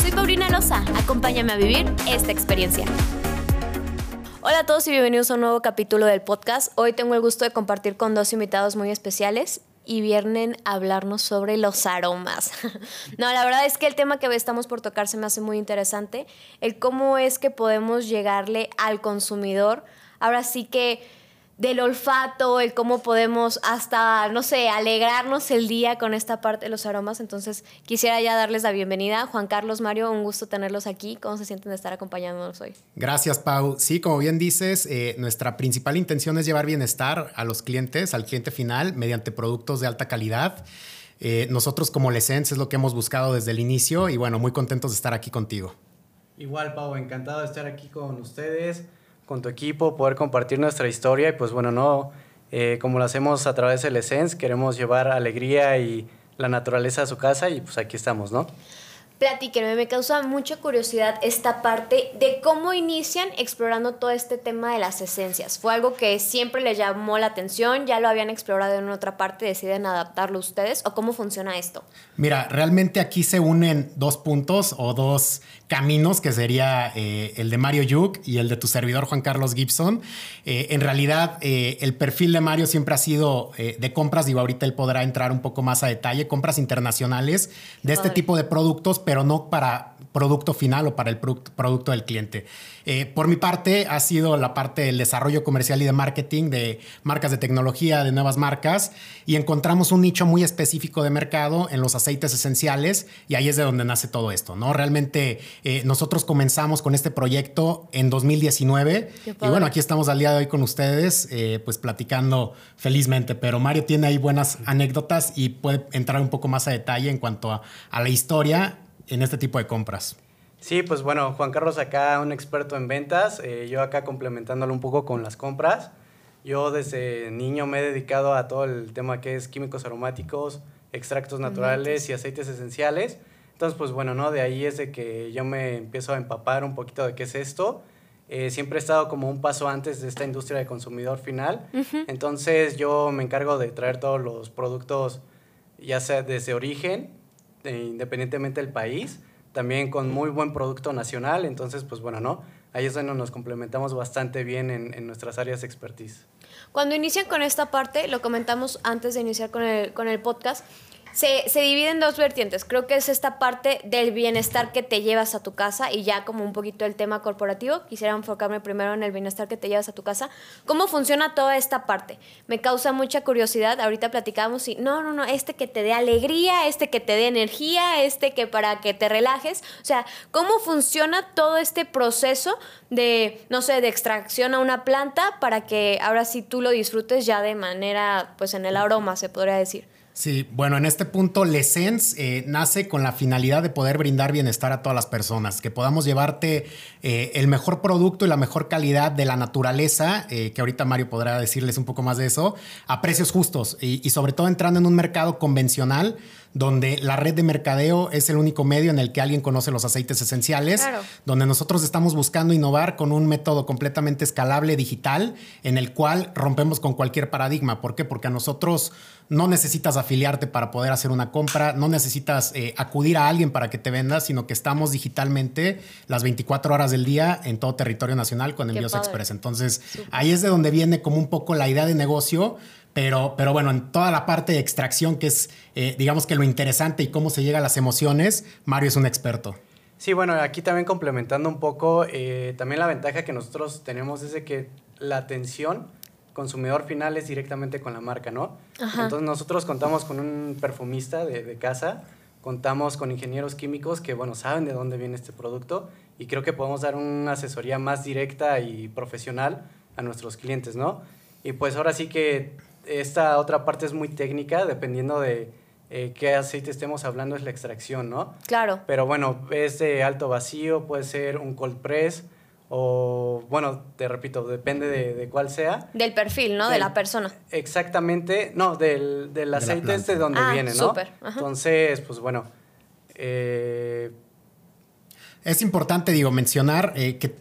Soy Paulina Loza, acompáñame a vivir esta experiencia. Hola a todos y bienvenidos a un nuevo capítulo del podcast. Hoy tengo el gusto de compartir con dos invitados muy especiales y vienen a hablarnos sobre los aromas. no, la verdad es que el tema que estamos por tocar se me hace muy interesante, el cómo es que podemos llegarle al consumidor. Ahora sí que del olfato, el cómo podemos hasta, no sé, alegrarnos el día con esta parte de los aromas. Entonces, quisiera ya darles la bienvenida. Juan Carlos, Mario, un gusto tenerlos aquí. ¿Cómo se sienten de estar acompañándonos hoy? Gracias, Pau. Sí, como bien dices, eh, nuestra principal intención es llevar bienestar a los clientes, al cliente final, mediante productos de alta calidad. Eh, nosotros como Lesens es lo que hemos buscado desde el inicio y bueno, muy contentos de estar aquí contigo. Igual, Pau, encantado de estar aquí con ustedes con tu equipo, poder compartir nuestra historia y pues bueno, no, eh, como lo hacemos a través del Essence, queremos llevar alegría y la naturaleza a su casa y pues aquí estamos, ¿no? Platíquenme, me causa mucha curiosidad esta parte de cómo inician explorando todo este tema de las esencias. ¿Fue algo que siempre les llamó la atención? ¿Ya lo habían explorado en otra parte? ¿Deciden adaptarlo ustedes? ¿O cómo funciona esto? Mira, realmente aquí se unen dos puntos o dos caminos, que sería eh, el de Mario Yuk y el de tu servidor Juan Carlos Gibson. Eh, en realidad, eh, el perfil de Mario siempre ha sido de compras, digo, ahorita él podrá entrar un poco más a detalle, compras internacionales de este tipo de productos, pero no para producto final o para el producto del cliente. Eh, por mi parte, ha sido la parte del desarrollo comercial y de marketing de marcas de tecnología, de nuevas marcas, y encontramos un nicho muy específico de mercado en los aceites esenciales, y ahí es de donde nace todo esto, ¿no? Realmente eh, nosotros comenzamos con este proyecto en 2019, y bueno, aquí estamos al día de hoy con ustedes, eh, pues platicando felizmente, pero Mario tiene ahí buenas anécdotas y puede entrar un poco más a detalle en cuanto a la historia en este tipo de compras? Sí, pues bueno, Juan Carlos acá, un experto en ventas, eh, yo acá complementándolo un poco con las compras. Yo desde niño me he dedicado a todo el tema que es químicos aromáticos, extractos naturales y aceites esenciales. Entonces, pues bueno, ¿no? De ahí es de que yo me empiezo a empapar un poquito de qué es esto. Eh, siempre he estado como un paso antes de esta industria de consumidor final. Entonces, yo me encargo de traer todos los productos, ya sea desde origen, eh, independientemente del país, también con muy buen producto nacional, entonces pues bueno, ¿no? Ahí es donde nos complementamos bastante bien en, en nuestras áreas de expertise. Cuando inician con esta parte, lo comentamos antes de iniciar con el, con el podcast, se, se divide en dos vertientes. Creo que es esta parte del bienestar que te llevas a tu casa y ya como un poquito el tema corporativo. Quisiera enfocarme primero en el bienestar que te llevas a tu casa. ¿Cómo funciona toda esta parte? Me causa mucha curiosidad. Ahorita platicamos y no, no, no, este que te dé alegría, este que te dé energía, este que para que te relajes. O sea, ¿cómo funciona todo este proceso de, no sé, de extracción a una planta para que ahora sí tú lo disfrutes ya de manera, pues en el aroma, se podría decir? Sí, bueno, en este punto, Lesens eh, nace con la finalidad de poder brindar bienestar a todas las personas, que podamos llevarte eh, el mejor producto y la mejor calidad de la naturaleza, eh, que ahorita Mario podrá decirles un poco más de eso, a precios justos y, y sobre todo entrando en un mercado convencional donde la red de mercadeo es el único medio en el que alguien conoce los aceites esenciales, donde nosotros estamos buscando innovar con un método completamente escalable digital en el cual rompemos con cualquier paradigma. ¿Por qué? Porque a nosotros no necesitas afiliarte para poder hacer una compra, no necesitas eh, acudir a alguien para que te venda, sino que estamos digitalmente las 24 horas del día en todo territorio nacional con Envíos Express. Entonces, ahí es de donde viene como un poco la idea de negocio pero, pero bueno, en toda la parte de extracción, que es, eh, digamos que lo interesante y cómo se llega a las emociones, Mario es un experto. Sí, bueno, aquí también complementando un poco, eh, también la ventaja que nosotros tenemos es de que la atención consumidor final es directamente con la marca, ¿no? Entonces nosotros contamos con un perfumista de, de, casa, contamos con ingenieros químicos que, bueno, saben de dónde viene este producto y creo que podemos dar una asesoría más directa y profesional a nuestros clientes, ¿no? Y pues ahora sí que esta otra parte es muy técnica, dependiendo de eh, qué aceite estemos hablando es la extracción, ¿no? Claro. Pero bueno, es de alto vacío, puede ser un cold press o, bueno, te repito, depende de, cuál sea. Del perfil, ¿no? de la persona. Exactamente, no, del, del aceite es de donde ah, viene, ¿no? Súper. Entonces, pues bueno, eh, es importante, digo, mencionar eh, que,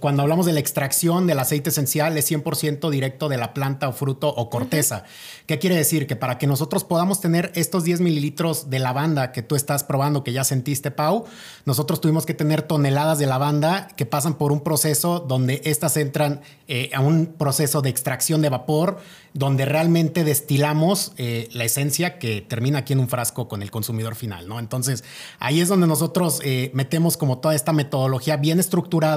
cuando hablamos de la extracción del aceite esencial es 100% directo de la planta o fruto o corteza. ¿Qué quiere decir? Que para que nosotros podamos tener estos 10 mililitros de lavanda que tú estás probando, que ya sentiste, Pau, nosotros tuvimos que tener toneladas de lavanda que pasan por un proceso donde estas entran eh, a un proceso de extracción de vapor, donde realmente destilamos eh, la esencia que termina aquí en un frasco con el consumidor final, ¿no? Entonces, ahí es donde nosotros metemos como toda esta metodología bien estructurada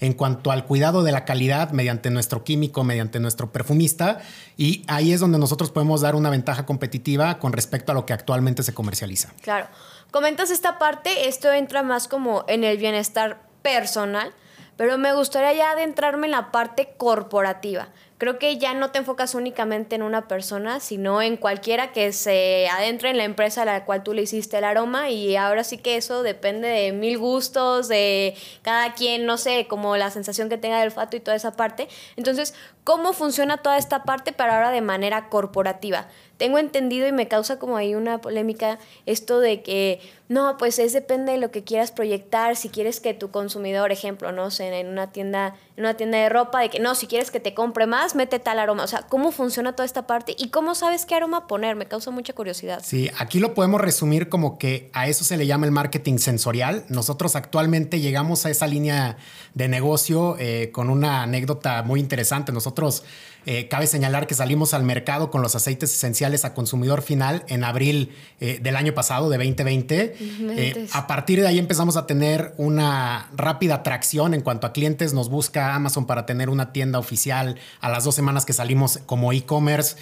en cuanto al cuidado de la calidad mediante nuestro químico, mediante nuestro perfumista. Y ahí es donde nosotros podemos dar una ventaja competitiva con respecto a lo que actualmente se comercializa. Claro. Comentas esta parte, esto entra más como en el bienestar personal, pero me gustaría ya adentrarme en la parte corporativa creo que ya no te enfocas únicamente en una persona, sino en cualquiera que se adentre en la empresa a la cual tú le hiciste el aroma y ahora sí que eso depende de mil gustos, de cada quien, no sé, como la sensación que tenga del olfato y toda esa parte. Entonces, ¿cómo funciona toda esta parte para ahora de manera corporativa? Tengo entendido y me causa como ahí una polémica esto de que no, pues es depende de lo que quieras proyectar, si quieres que tu consumidor, ejemplo, no sé, en una tienda, en una tienda de ropa, de que no, si quieres que te compre más, mete tal aroma. O sea, ¿cómo funciona toda esta parte? ¿Y cómo sabes qué aroma poner? Me causa mucha curiosidad. Sí, aquí lo podemos resumir como que a eso se le llama el marketing sensorial. Nosotros actualmente llegamos a esa línea de negocio eh, con una anécdota muy interesante. Nosotros eh, cabe señalar que salimos al mercado con los aceites esenciales a consumidor final en abril eh, del año pasado, de 2020. Eh, a partir de ahí empezamos a tener una rápida atracción en cuanto a clientes. Nos busca Amazon para tener una tienda oficial a las dos semanas que salimos como e-commerce.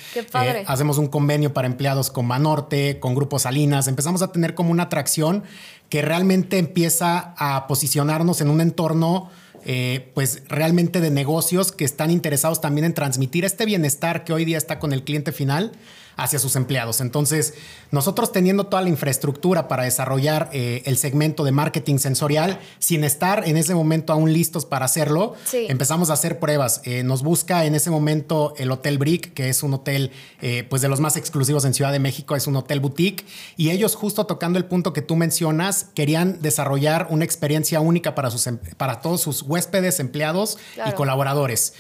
hacemos un convenio para empleados con Banorte, con Grupo Salinas. Empezamos a tener como una atracción que realmente empieza a posicionarnos en un entorno eh, pues realmente de negocios que están interesados también en transmitir este bienestar que hoy día está con el cliente final hacia sus empleados. Entonces, nosotros teniendo toda la infraestructura para desarrollar eh, el segmento de marketing sensorial, sin estar en ese momento aún listos para hacerlo, empezamos a hacer pruebas. Eh, nos busca en ese momento el Hotel Brick, que es un hotel eh, pues de los más exclusivos en Ciudad de México, es un hotel boutique, y ellos justo tocando el punto que tú mencionas, querían desarrollar una experiencia única para, sus, em, para todos sus huéspedes, empleados y colaboradores.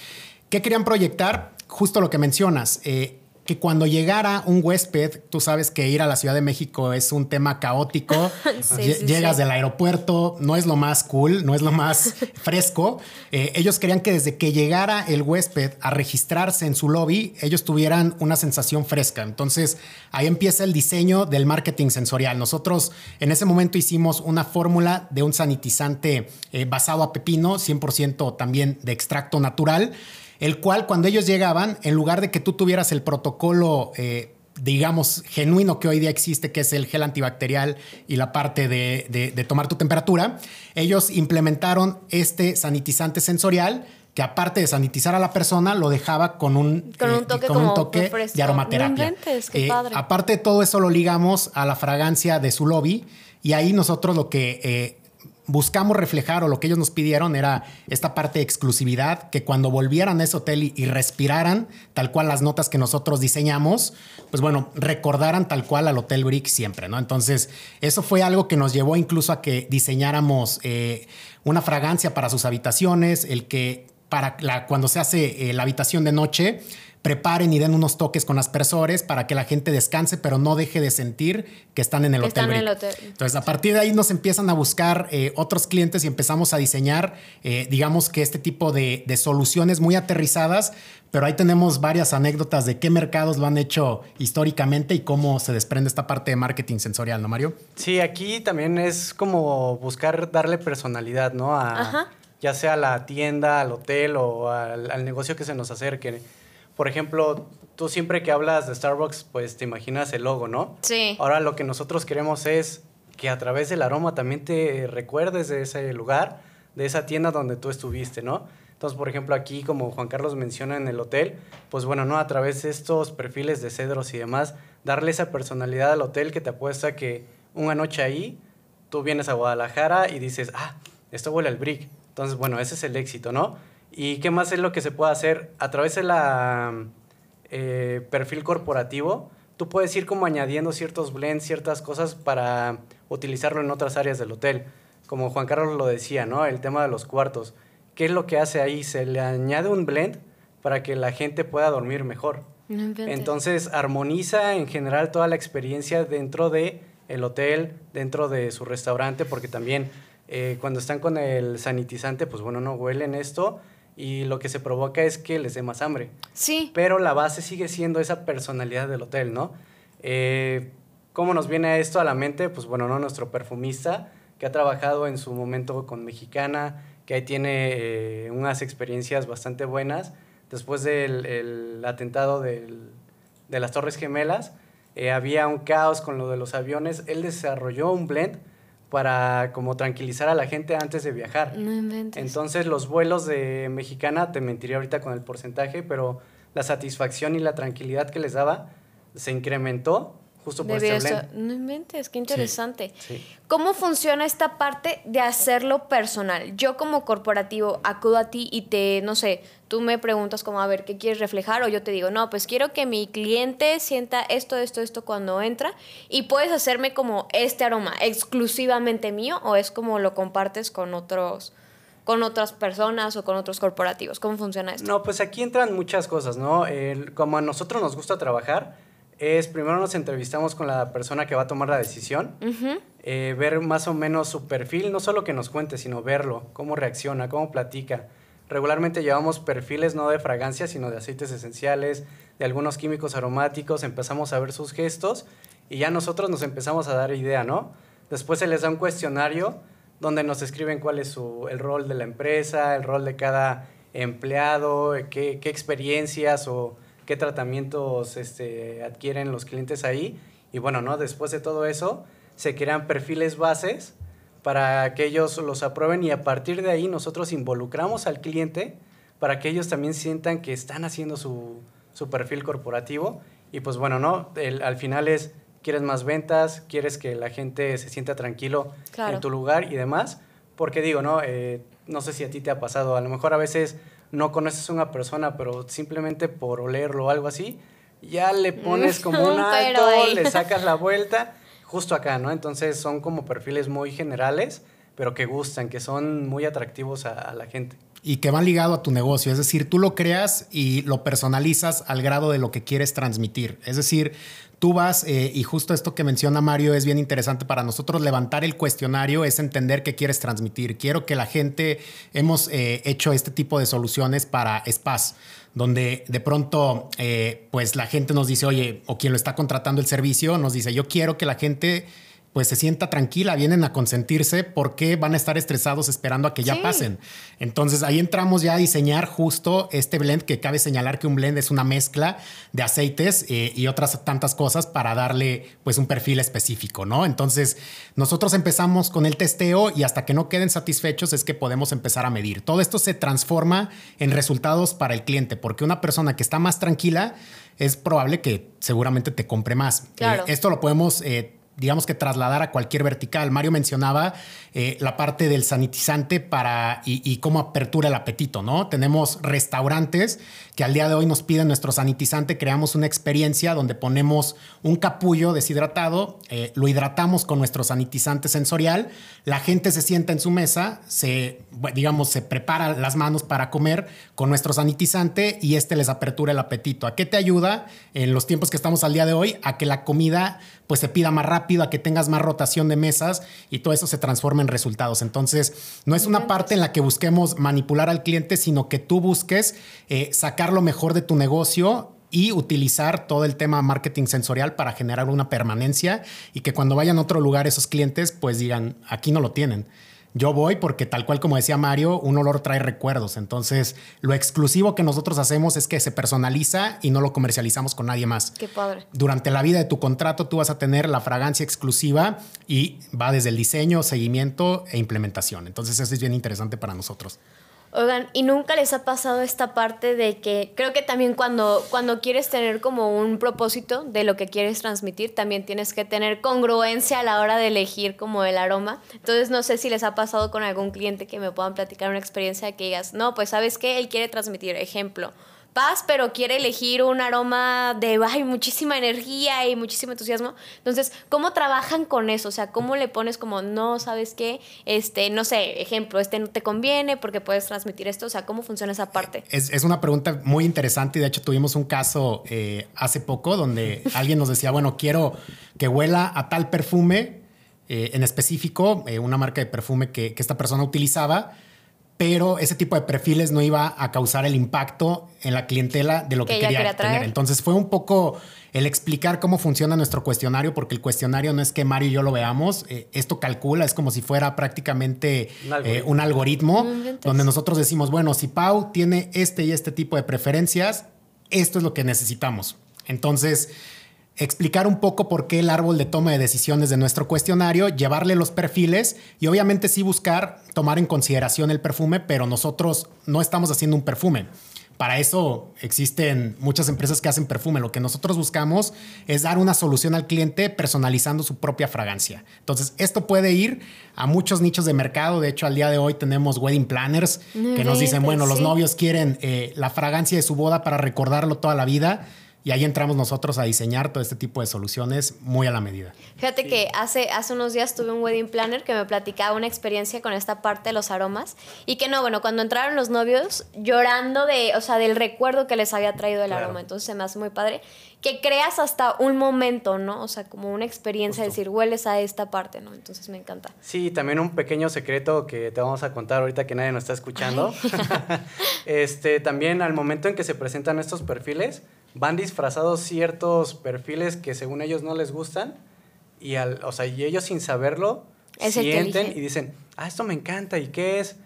¿Qué querían proyectar? Justo lo que mencionas, que cuando llegara un huésped, tú sabes que ir a la Ciudad de México es un tema caótico, llegas del aeropuerto, no es lo más cool, no es lo más fresco. Eh, ellos querían que desde que llegara el huésped a registrarse en su lobby, ellos tuvieran una sensación fresca. Entonces ahí empieza el diseño del marketing sensorial. Nosotros en ese momento hicimos una fórmula de un sanitizante eh, basado a pepino, 100% también de extracto natural el cual cuando ellos llegaban, en lugar de que tú tuvieras el protocolo, eh, digamos, genuino que hoy día existe, que es el gel antibacterial y la parte de, tomar tu temperatura, ellos implementaron este sanitizante sensorial que aparte de sanitizar a la persona, lo dejaba con un, con un eh, toque, de aromaterapia. Eh, aparte de todo eso, lo ligamos a la fragancia de su lobby y ahí nosotros lo que buscamos reflejar o lo que ellos nos pidieron era esta parte de exclusividad, que cuando volvieran a ese hotel y, respiraran tal cual las notas que nosotros diseñamos, pues bueno, recordaran tal cual al Hotel Brick siempre, ¿no? Entonces, eso fue algo que nos llevó incluso a que diseñáramos eh, una fragancia para sus habitaciones, el que para la, cuando se hace eh, la habitación de noche, preparen y den unos toques con aspersores para que la gente descanse, pero no deje de sentir que están en el, hotel, Entonces, a partir de ahí nos empiezan a buscar eh, otros clientes y empezamos a diseñar, eh, digamos que este tipo de, soluciones muy aterrizadas, pero ahí tenemos varias anécdotas de qué mercados lo han hecho históricamente y cómo se desprende esta parte de marketing sensorial, ¿no, Mario? Sí, aquí también es como buscar darle personalidad, ¿no? A, Ya sea a la tienda, al hotel o al, al negocio que se nos acerque por ejemplo, tú siempre que hablas de Starbucks, pues te imaginas el logo, ¿no? Sí. Ahora lo que nosotros queremos es que a través del aroma también te recuerdes de ese lugar, de esa tienda donde tú estuviste, ¿no? Entonces, por ejemplo, aquí, como Juan Carlos menciona en el hotel, pues bueno, ¿no? A través de estos perfiles de cedros y demás, darle esa personalidad al hotel que te apuesta que una noche ahí, tú vienes a Guadalajara y dices, ah, esto huele al brick. Entonces, bueno, ese es el éxito, ¿no? ¿Y qué más es lo que se puede hacer? A través de la eh, perfil corporativo, tú puedes ir como añadiendo ciertos blends, ciertas cosas para utilizarlo en otras áreas del hotel. Como Juan Carlos lo decía, ¿no? El tema de los cuartos. ¿Qué es lo que hace ahí? Se le añade un blend para que la gente pueda dormir mejor. Entonces armoniza en general toda la experiencia dentro de el hotel, dentro de su restaurante, porque también eh, cuando están con el sanitizante, pues bueno, no huelen esto y lo que se provoca es que les dé más hambre. Sí. Pero la base sigue siendo esa personalidad del hotel, ¿no? Eh, ¿Cómo nos viene esto a la mente? Pues bueno, ¿no? Nuestro perfumista que ha trabajado en su momento con Mexicana, que ahí tiene eh, unas experiencias bastante buenas. Después del atentado de las Torres Gemelas, eh, había un caos con lo de los aviones. Él desarrolló un blend para como tranquilizar a la gente antes de viajar. Entonces los vuelos de Mexicana, te mentiría ahorita con el porcentaje, pero la satisfacción y la tranquilidad que les daba se incrementó Justo por este No inventes, qué interesante. ¿Cómo funciona esta parte de hacerlo personal? Yo como corporativo acudo a ti y te, no sé, tú me preguntas como, a ver, ¿qué quieres reflejar? O yo te digo, no, pues quiero que mi cliente sienta esto, esto, esto cuando entra y puedes hacerme como este aroma exclusivamente mío o es como lo compartes con otros con otras personas o con otros corporativos. ¿Cómo funciona esto? No, pues aquí entran muchas cosas, ¿no? como a nosotros nos gusta trabajar, es primero nos entrevistamos con la persona que va a tomar la decisión, eh, ver más o menos su perfil, no solo que nos cuente, sino verlo, cómo reacciona, cómo platica. Regularmente llevamos perfiles no de fragancia, sino de aceites esenciales, de algunos químicos aromáticos, empezamos a ver sus gestos y ya nosotros nos empezamos a dar idea, ¿no? Después se les da un cuestionario donde nos escriben cuál es su, el rol de la empresa, el rol de cada empleado, qué, qué experiencias o qué tratamientos este, adquieren los clientes ahí. Y bueno, ¿no? Después de todo eso, se crean perfiles bases para que ellos los aprueben y a partir de ahí nosotros involucramos al cliente para que ellos también sientan que están haciendo su, perfil corporativo. Y pues bueno, ¿no? al final es, quieres más ventas, quieres que la gente se sienta tranquilo en tu lugar y demás. Porque digo, ¿no? Eh, no sé si a ti te ha pasado, a lo mejor a veces no conoces a una persona, pero simplemente por olerlo o algo así, ya le pones como un alto, le sacas la vuelta, justo acá, ¿no? Entonces son como perfiles muy generales, pero que gustan, que son muy atractivos a, la gente. Y que van ligado a tu negocio, es decir, tú lo creas y lo personalizas al grado de lo que quieres transmitir. Es decir, tú vas, eh, y justo esto que menciona Mario es bien interesante para nosotros, levantar el cuestionario es entender qué quieres transmitir. Quiero que la gente, hemos eh, hecho este tipo de soluciones para spas, donde de pronto, eh, pues la gente nos dice, oye, o quien lo está contratando el servicio, nos dice, yo quiero que la gente pues se sienta tranquila, vienen a consentirse porque van a estar estresados esperando a que ya pasen. Entonces ahí entramos ya a diseñar justo este blend que cabe señalar que un blend es una mezcla de aceites eh, y otras tantas cosas para darle pues un perfil específico, ¿no? Entonces nosotros empezamos con el testeo y hasta que no queden satisfechos es que podemos empezar a medir. Todo esto se transforma en resultados para el cliente porque una persona que está más tranquila es probable que seguramente te compre más. Eh, esto lo podemos... Eh, digamos que trasladar a cualquier vertical. Mario mencionaba eh, la parte del sanitizante para y, cómo apertura el apetito, ¿no? Tenemos restaurantes que al día de hoy nos piden nuestro sanitizante, creamos una experiencia donde ponemos un capullo deshidratado, eh, lo hidratamos con nuestro sanitizante sensorial, la gente se sienta en su mesa, se, digamos, se prepara las manos para comer con nuestro sanitizante y este les apertura el apetito. ¿A qué te ayuda en los tiempos que estamos al día de hoy? A que la comida pues se pida más rápido, a que tengas más rotación de mesas y todo eso se transforma en resultados. Entonces, no es una parte en la que busquemos manipular al cliente, sino que tú busques eh, sacar lo mejor de tu negocio y utilizar todo el tema marketing sensorial para generar una permanencia y que cuando vayan a otro lugar esos clientes pues digan, aquí no lo tienen. Yo voy porque tal cual como decía Mario, un olor trae recuerdos. Entonces, lo exclusivo que nosotros hacemos es que se personaliza y no lo comercializamos con nadie más. Qué padre. Durante la vida de tu contrato tú vas a tener la fragancia exclusiva y va desde el diseño, seguimiento e implementación. Entonces, eso es bien interesante para nosotros. Oigan, ¿y nunca les ha pasado esta parte de que creo que también cuando, cuando quieres tener como un propósito de lo que quieres transmitir, también tienes que tener congruencia a la hora de elegir como el aroma? Entonces no sé si les ha pasado con algún cliente que me puedan platicar una experiencia que digas, no, pues sabes qué, él quiere transmitir, ejemplo, paz, pero quiere elegir un aroma de ay, muchísima energía y muchísimo entusiasmo. Entonces, ¿cómo trabajan con eso? O sea, ¿cómo le pones como, no, ¿sabes qué? Este, no sé, ejemplo, este no te conviene porque puedes transmitir esto. O sea, ¿cómo funciona esa parte? Es, es una pregunta muy interesante y de hecho tuvimos un caso eh, hace poco donde alguien nos decía, bueno, quiero que huela a tal perfume eh, en específico, eh, una marca de perfume que, que esta persona utilizaba pero ese tipo de perfiles no iba a causar el impacto en la clientela de lo que, quería, tener. Entonces fue un poco el explicar cómo funciona nuestro cuestionario, porque el cuestionario no es que Mario y yo lo veamos, eh, esto calcula, es como si fuera prácticamente un algoritmo, eh, donde nosotros decimos, bueno, si Pau tiene este y este tipo de preferencias, esto es lo que necesitamos. Entonces explicar un poco por qué el árbol de toma de decisiones de nuestro cuestionario, llevarle los perfiles y obviamente sí buscar tomar en consideración el perfume, pero nosotros no estamos haciendo un perfume. Para eso existen muchas empresas que hacen perfume. Lo que nosotros buscamos es dar una solución al cliente personalizando su propia fragancia. Entonces, esto puede ir a muchos nichos de mercado. De hecho, al día de hoy tenemos wedding planners que nos dicen, bueno, los novios quieren eh, la fragancia de su boda para recordarlo toda la vida y ahí entramos nosotros a diseñar todo este tipo de soluciones muy a la medida. Fíjate que hace, hace unos días tuve un wedding planner que me platicaba una experiencia con esta parte de los aromas y que no, bueno, cuando entraron los novios llorando de, o sea, del recuerdo que les había traído el aroma, entonces se me hace muy padre que creas hasta un momento, ¿no? O sea, como una experiencia, de decir, hueles a esta parte, ¿no? Entonces me encanta. Sí, también un pequeño secreto que te vamos a contar ahorita que nadie nos está escuchando. este, también al momento en que se presentan estos perfiles, van disfrazados ciertos perfiles que según ellos no les gustan y, al, o sea, y ellos sin saberlo sienten y dicen, ah, esto me encanta, ¿y qué es?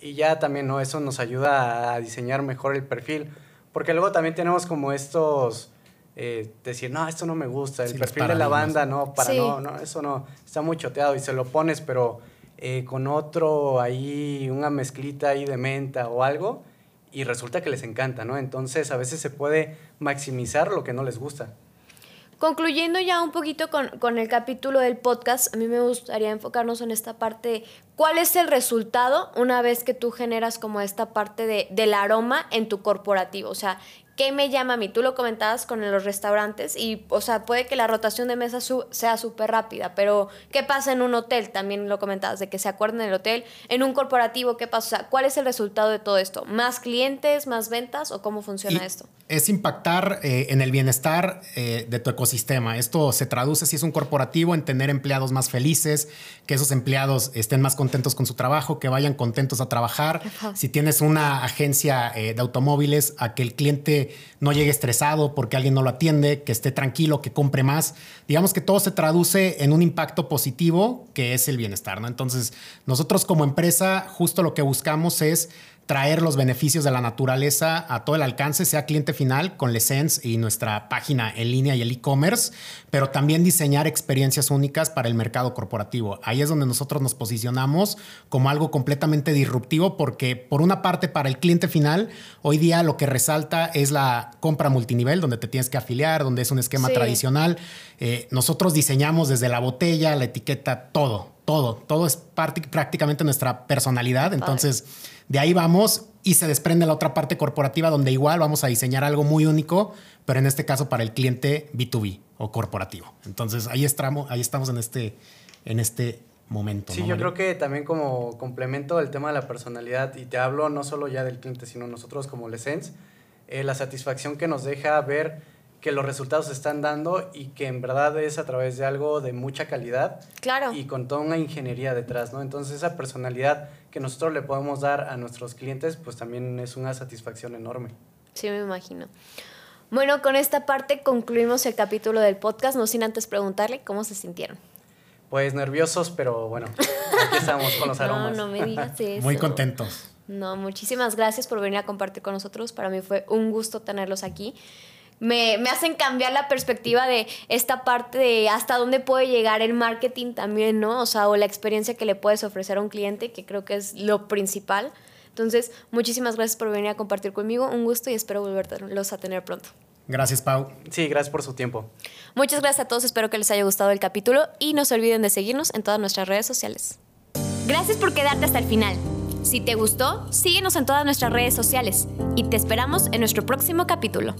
Y ya también, ¿no? Eso nos ayuda a diseñar mejor el perfil. Porque luego también tenemos como estos, eh, decir, no, esto no me gusta, el perfil de la banda, no, para no, no, eso no, está muy choteado y se lo pones, pero eh, con otro ahí, una mezclita ahí de menta o algo, y resulta que les encanta, ¿no? Entonces a veces se puede maximizar lo que no les gusta. Concluyendo ya un poquito con, el capítulo del podcast, a mí me gustaría enfocarnos en esta parte, ¿cuál es el resultado una vez que tú generas como esta parte de, del aroma en tu corporativo? O sea, ¿Qué me llama a mí? Tú lo comentabas con los restaurantes y, o sea, puede que la rotación de mesas sea súper rápida, pero ¿qué pasa en un hotel? También lo comentabas, de que se acuerden del hotel. En un corporativo, ¿qué pasa? O sea, ¿cuál es el resultado de todo esto? ¿Más clientes, más ventas o cómo funciona esto? Es impactar eh, en el bienestar eh, de tu ecosistema. Esto se traduce, si es un corporativo, en tener empleados más felices, que esos empleados estén más contentos con su trabajo, que vayan contentos a trabajar. Si tienes una agencia eh, de automóviles, a que el cliente no llegue estresado porque alguien no lo atiende, que esté tranquilo, que compre más. Digamos que todo se traduce en un impacto positivo que es el bienestar, ¿no? Entonces, nosotros como empresa, justo lo que buscamos es traer los beneficios de la naturaleza a todo el alcance, sea cliente final con Lesens y nuestra página en línea y el e-commerce, pero también diseñar experiencias únicas para el mercado corporativo. Ahí es donde nosotros nos posicionamos como algo completamente disruptivo porque por una parte para el cliente final, hoy día lo que resalta es la compra multinivel, donde te tienes que afiliar, donde es un esquema tradicional. Eh, nosotros diseñamos desde la botella, la etiqueta, todo, todo, todo es prácticamente nuestra personalidad. Entonces... De ahí vamos y se desprende la otra parte corporativa donde igual vamos a diseñar algo muy único, pero en este caso para el cliente B2B o corporativo. Entonces ahí estamos, ahí estamos en este, en este momento. Sí, yo creo que también como complemento del tema de la personalidad, y te hablo no solo ya del cliente, sino nosotros como Lesens, eh, la satisfacción que nos deja ver que los resultados se están dando y que en verdad es a través de algo de mucha calidad. Claro. Y con toda una ingeniería detrás, ¿no? Entonces esa personalidad que nosotros le podemos dar a nuestros clientes, pues también es una satisfacción enorme. Sí, me imagino. Bueno, con esta parte concluimos el capítulo del podcast, no sin antes preguntarle cómo se sintieron. Pues nerviosos, pero bueno, aquí estamos con los aromas. No, no me digas eso. Muy contentos. No, muchísimas gracias por venir a compartir con nosotros. Para mí fue un gusto tenerlos aquí me, hacen cambiar la perspectiva de esta parte de hasta dónde puede llegar el marketing también, ¿no? O sea, o la experiencia que le puedes ofrecer a un cliente, que creo que es lo principal Entonces, muchísimas gracias por venir a compartir conmigo. Un gusto y espero volverlos a tener pronto. Gracias, Pau. Sí, gracias por su tiempo. Muchas gracias a todos, espero que les haya gustado el capítulo y no se olviden de seguirnos en todas nuestras redes sociales. Gracias por quedarte hasta el final. Si te gustó, síguenos en todas nuestras redes sociales y te esperamos en nuestro próximo capítulo.